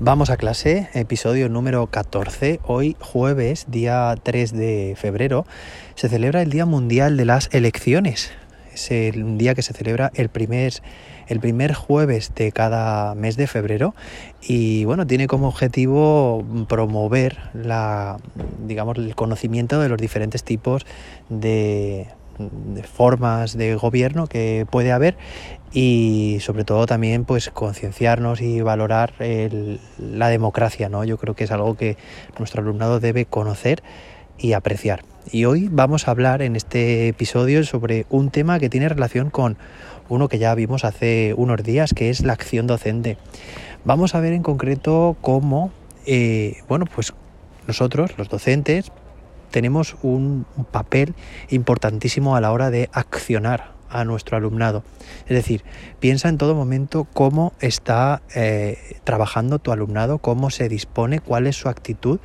Vamos a clase, episodio número 14. Hoy jueves, día 3 de febrero, se celebra el Día Mundial de las Elecciones. Es el día que se celebra el primer, el primer jueves de cada mes de febrero y bueno, tiene como objetivo promover la, digamos, el conocimiento de los diferentes tipos de, formas de gobierno que puede haber y sobre todo también pues concienciarnos y valorar la democracia, ¿no? Yo creo que es algo que nuestro alumnado debe conocer y apreciar. Y hoy vamos a hablar en este episodio sobre un tema que tiene relación con uno que ya vimos hace unos días, que es la acción docente. Vamos a ver en concreto cómo, eh, bueno, pues nosotros, los docentes, tenemos un papel importantísimo a la hora de accionar a nuestro alumnado. Es decir, piensa en todo momento cómo está eh, trabajando tu alumnado, cómo se dispone, cuál es su actitud,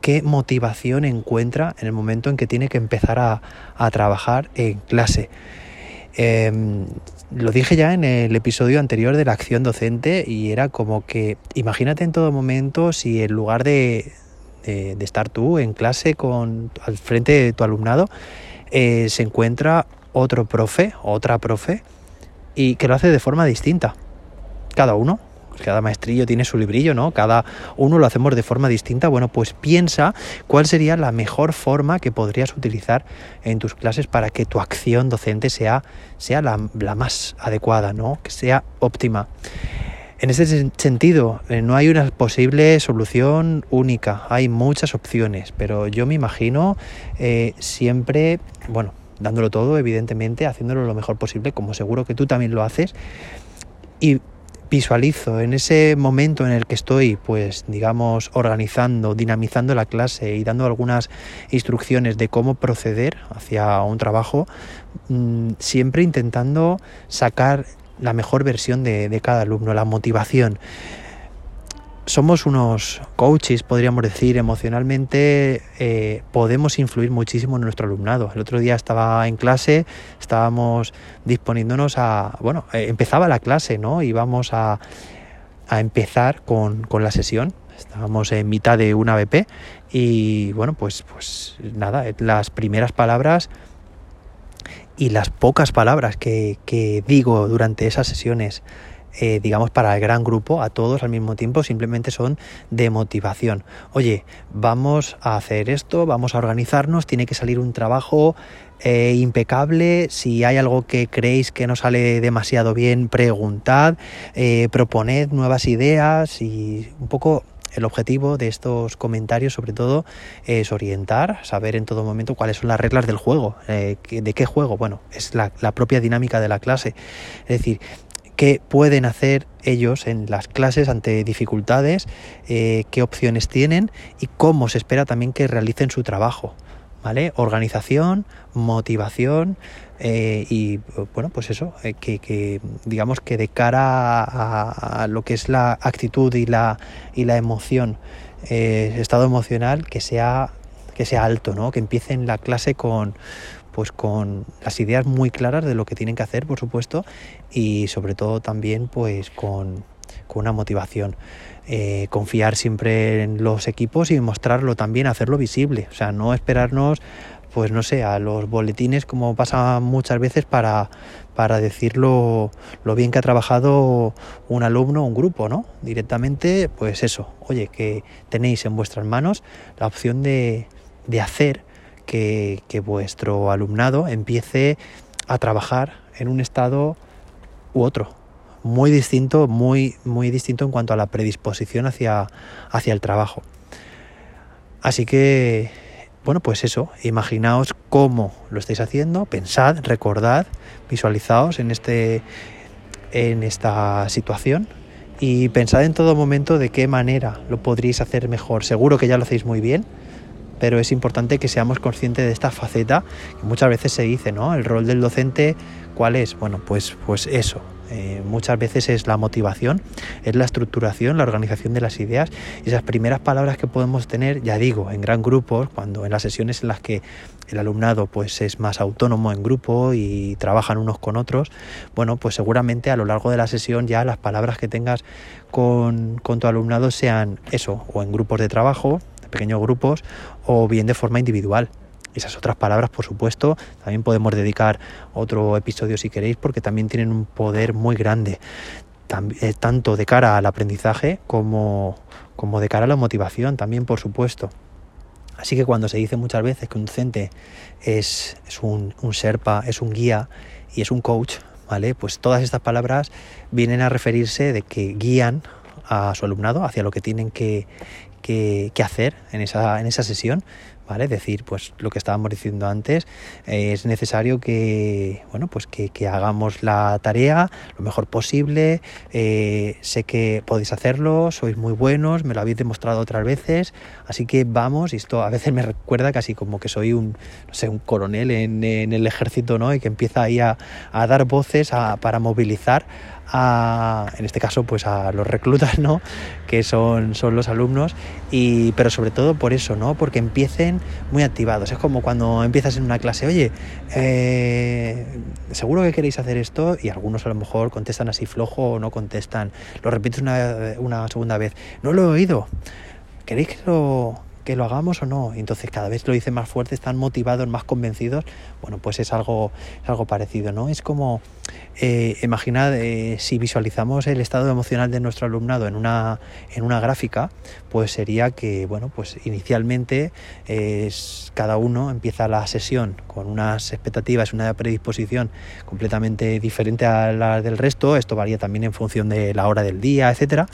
qué motivación encuentra en el momento en que tiene que empezar a, trabajar en clase. Eh, lo dije ya en el episodio anterior de la acción docente y era como que imagínate en todo momento si en lugar de, de, estar tú en clase con al frente de tu alumnado eh, se encuentra otro profe, otra profe, y que lo hace de forma distinta. Cada uno, cada maestrillo tiene su librillo, ¿no? Cada uno lo hacemos de forma distinta. Bueno, pues piensa cuál sería la mejor forma que podrías utilizar en tus clases para que tu acción docente sea, sea la, la más adecuada, ¿no? Que sea óptima. En ese sentido, eh, no hay una posible solución única, hay muchas opciones, pero yo me imagino eh, siempre, bueno, dándolo todo, evidentemente, haciéndolo lo mejor posible, como seguro que tú también lo haces. Y visualizo en ese momento en el que estoy, pues digamos, organizando, dinamizando la clase y dando algunas instrucciones de cómo proceder hacia un trabajo, mmm, siempre intentando sacar la mejor versión de, de cada alumno, la motivación somos unos coaches, podríamos decir, emocionalmente eh, podemos influir muchísimo en nuestro alumnado. El otro día estaba en clase, estábamos disponiéndonos a, bueno, eh, empezaba la clase, ¿no? Íbamos a, a empezar con, con, la sesión. Estábamos en mitad de una BP y bueno, pues, pues nada, las primeras palabras y las pocas palabras que, digo durante esas sesiones eh, digamos, para el gran grupo, a todos al mismo tiempo, simplemente son de motivación. Oye, vamos a hacer esto, vamos a organizarnos, tiene que salir un trabajo eh, impecable. Si hay algo que creéis que no sale demasiado bien, preguntad, eh, proponed nuevas ideas y un poco el objetivo de estos comentarios, sobre todo, es orientar, saber en todo momento cuáles son las reglas del juego. Eh, ¿De qué juego? Bueno, es la, propia dinámica de la clase. Es decir, qué pueden hacer ellos en las clases ante dificultades, eh, qué opciones tienen y cómo se espera también que realicen su trabajo. ¿Vale? Organización, motivación eh, y bueno, pues eso, eh, que, que, digamos que de cara a, lo que es la actitud y la, y la emoción, eh, estado emocional, que sea, que sea alto, ¿no? Que empiecen la clase con, pues con las ideas muy claras de lo que tienen que hacer, por supuesto, y sobre todo también pues con, con una motivación. Eh, confiar siempre en los equipos y mostrarlo también, hacerlo visible. O sea, no esperarnos, pues no sé, a los boletines como pasa muchas veces para, para decirlo lo bien que ha trabajado un alumno o un grupo, ¿no? Directamente, pues eso, oye, que tenéis en vuestras manos la opción de, de hacer que, que vuestro alumnado empiece a trabajar en un estado u otro, muy distinto, muy, muy distinto en cuanto a la predisposición hacia, hacia el trabajo. Así que, bueno, pues eso, imaginaos cómo lo estáis haciendo, pensad, recordad, visualizaos en, este, en esta situación y pensad en todo momento de qué manera lo podríais hacer mejor. Seguro que ya lo hacéis muy bien, pero es importante que seamos conscientes de esta faceta que muchas veces se dice, ¿no? El rol del docente, ¿cuál es? Bueno, pues, pues eso, Eh, muchas veces es la motivación, es la estructuración, la organización de las ideas. Esas primeras palabras que podemos tener, ya digo, en gran grupos, cuando en las sesiones en las que el alumnado pues es más autónomo en grupo y trabajan unos con otros, bueno, pues seguramente a lo largo de la sesión ya las palabras que tengas con, con tu alumnado sean eso, o en grupos de trabajo, pequeños grupos, o bien de forma individual esas otras palabras, por supuesto, también podemos dedicar otro episodio si queréis, porque también tienen un poder muy grande, eh, tanto de cara al aprendizaje como, como de cara a la motivación, también, por supuesto. Así que cuando se dice muchas veces que un docente es, es un, un serpa, es un guía y es un coach, ¿vale? Pues todas estas palabras vienen a referirse de que guían a su alumnado hacia lo que tienen que, que, que hacer en esa, en esa sesión, ¿vale? Es decir, pues lo que estábamos diciendo antes, eh, es necesario que, bueno, pues que, hagamos la tarea lo mejor posible, eh, sé que podéis hacerlo, sois muy buenos, me lo habéis demostrado otras veces, así que vamos, y esto a veces me recuerda casi como que soy un, no sé, un coronel en, el ejército, ¿no? Y que empieza ahí a, dar voces para movilizar a, en este caso, pues a los reclutas, ¿no? Que son, son los alumnos, y, pero sobre todo por eso, ¿no? Porque empiecen muy activados. Es como cuando empiezas en una clase, oye, eh, seguro que queréis hacer esto, y algunos a lo mejor contestan así flojo o no contestan. Lo repites una, una segunda vez, no lo he oído. ¿Queréis que lo, que lo hagamos o no. Entonces cada vez lo dicen más fuerte, están motivados, más convencidos. Bueno, pues es algo, algo parecido, ¿no? Es como, eh, imaginad eh, si visualizamos el estado emocional de nuestro alumnado en una, en una gráfica, pues sería que, bueno, pues inicialmente es, cada uno empieza la sesión con unas expectativas, una predisposición completamente diferente a la del resto. Esto varía también en función de la hora del día, etcétera.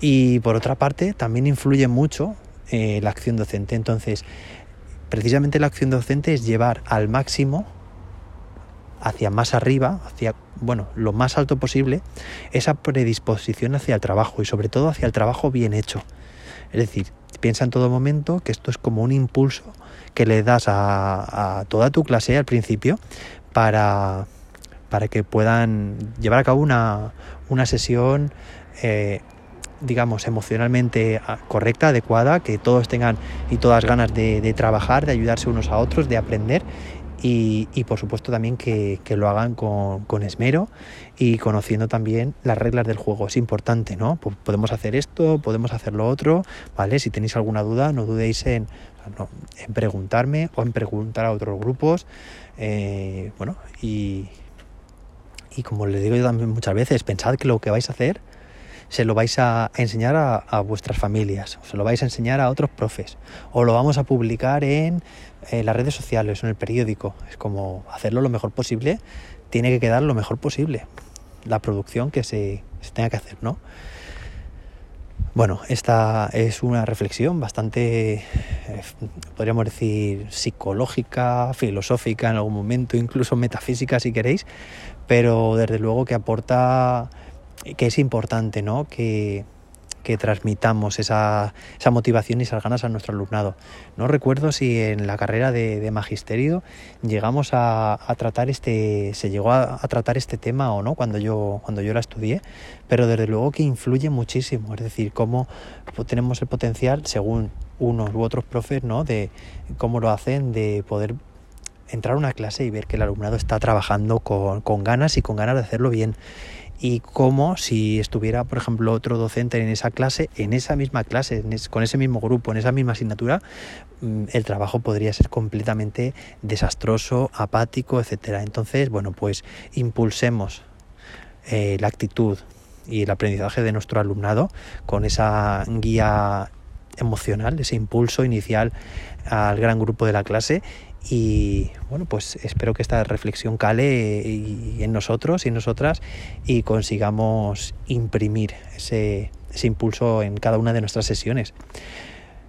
Y por otra parte, también influye mucho eh, la acción docente. Entonces, precisamente la acción docente es llevar al máximo hacia más arriba, hacia bueno, lo más alto posible, esa predisposición hacia el trabajo y sobre todo hacia el trabajo bien hecho. Es decir, piensa en todo momento que esto es como un impulso que le das a, toda tu clase al principio para, para que puedan llevar a cabo una, una sesión eh, digamos, emocionalmente ah, correcta, adecuada, que todos tengan y todas ganas de, trabajar, de ayudarse unos a otros, de aprender y, por supuesto también que, lo hagan con, esmero y conociendo también las reglas del juego. Es importante, ¿no? Podemos hacer esto, podemos hacer lo otro, ¿vale? Si tenéis alguna duda, no dudéis en, en preguntarme o en preguntar a otros grupos. Eh, bueno, y, y como les digo yo también muchas veces, pensad que lo que vais a hacer se lo vais a enseñar a, vuestras familias, se lo vais a enseñar a otros profes, o lo vamos a publicar en, las redes sociales o en el periódico. Es como hacerlo lo mejor posible, tiene que quedar lo mejor posible, la producción que se, tenga que hacer, ¿no? Bueno, esta es una reflexión bastante, eh, podríamos decir, psicológica, filosófica en algún momento, incluso metafísica si queréis, pero desde luego que aporta que es importante ¿no? que, transmitamos esa, esa, motivación y esas ganas a nuestro alumnado. No recuerdo si en la carrera de, magisterio llegamos a, tratar este, se llegó a, tratar este tema o no cuando yo, cuando yo la estudié, pero desde luego que influye muchísimo, es decir, cómo tenemos el potencial, según unos u otros profes, ¿no? de cómo lo hacen, de poder entrar a una clase y ver que el alumnado está trabajando con, con ganas y con ganas de hacerlo bien y como si estuviera, por ejemplo, otro docente en esa clase, en esa misma clase, con ese mismo grupo, en esa misma asignatura, mm, el trabajo podría ser completamente desastroso, apático, etcétera. Entonces, bueno, pues impulsemos eh, la actitud y el aprendizaje de nuestro alumnado con esa guía emocional, ese impulso inicial al gran grupo de la clase y bueno, pues espero que esta reflexión cale en nosotros y en nosotras y consigamos imprimir ese, ese impulso en cada una de nuestras sesiones.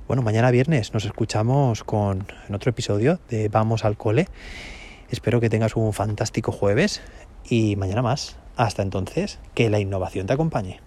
Bueno, mañana viernes nos escuchamos con en otro episodio de Vamos al cole. Espero que tengas un fantástico jueves y mañana más. Hasta entonces, que la innovación te acompañe.